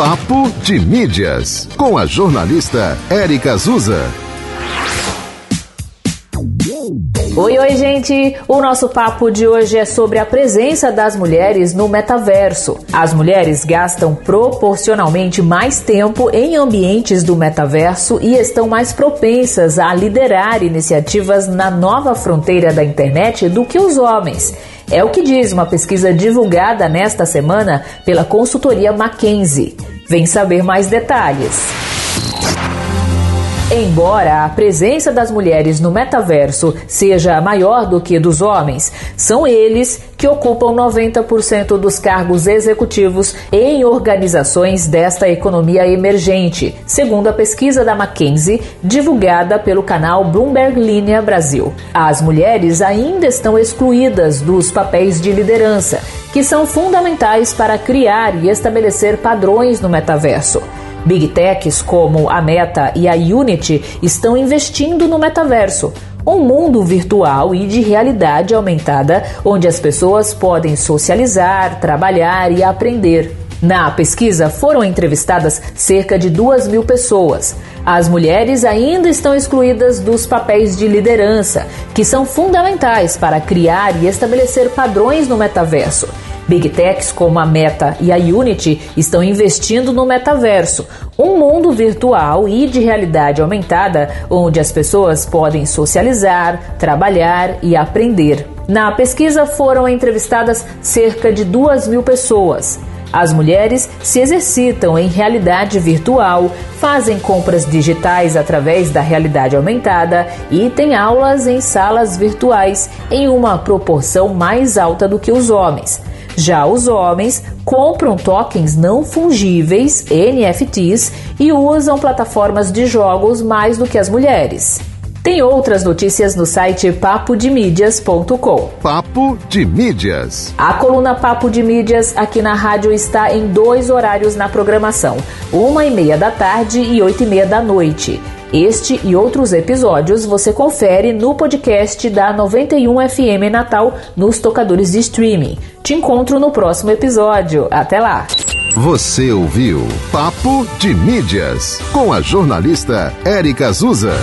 Papo de Mídias, com a jornalista Érica Azusa. Oi, oi, gente! O nosso papo de hoje é sobre a presença das mulheres no metaverso. As mulheres gastam proporcionalmente mais tempo em ambientes do metaverso e estão mais propensas a liderar iniciativas na nova fronteira da internet do que os homens. É o que diz uma pesquisa divulgada nesta semana pela consultoria Mackenzie. Vem saber mais detalhes. Embora a presença das mulheres no metaverso seja maior do que dos homens, são eles que ocupam 90% dos cargos executivos em organizações desta economia emergente, segundo a pesquisa da McKinsey, divulgada pelo canal Bloomberg Linha Brasil. As mulheres ainda estão excluídas dos papéis de liderança, que são fundamentais para criar e estabelecer padrões no metaverso. Big Techs como a Meta e a Unity estão investindo no metaverso, um mundo virtual e de realidade aumentada onde as pessoas podem socializar, trabalhar e aprender. Na pesquisa foram entrevistadas cerca de duas mil pessoas. As mulheres ainda estão excluídas dos papéis de liderança, que são fundamentais para criar e estabelecer padrões no metaverso. Big Techs como a Meta e a Unity estão investindo no metaverso, um mundo virtual e de realidade aumentada onde as pessoas podem socializar, trabalhar e aprender. Na pesquisa foram entrevistadas cerca de duas mil pessoas. As mulheres se exercitam em realidade virtual, fazem compras digitais através da realidade aumentada e têm aulas em salas virtuais em uma proporção mais alta do que os homens. Já os homens compram tokens não fungíveis, NFTs, e usam plataformas de jogos mais do que as mulheres. Tem outras notícias no site papodemídias.com. Papo de Mídias. A coluna Papo de Mídias aqui na rádio está em dois horários na programação: uma e meia da tarde e oito e meia da noite. Este e outros episódios você confere no podcast da 91 FM Natal nos tocadores de streaming. Te encontro no próximo episódio. Até lá! Você ouviu Papo de Mídias com a jornalista Érica Azusa.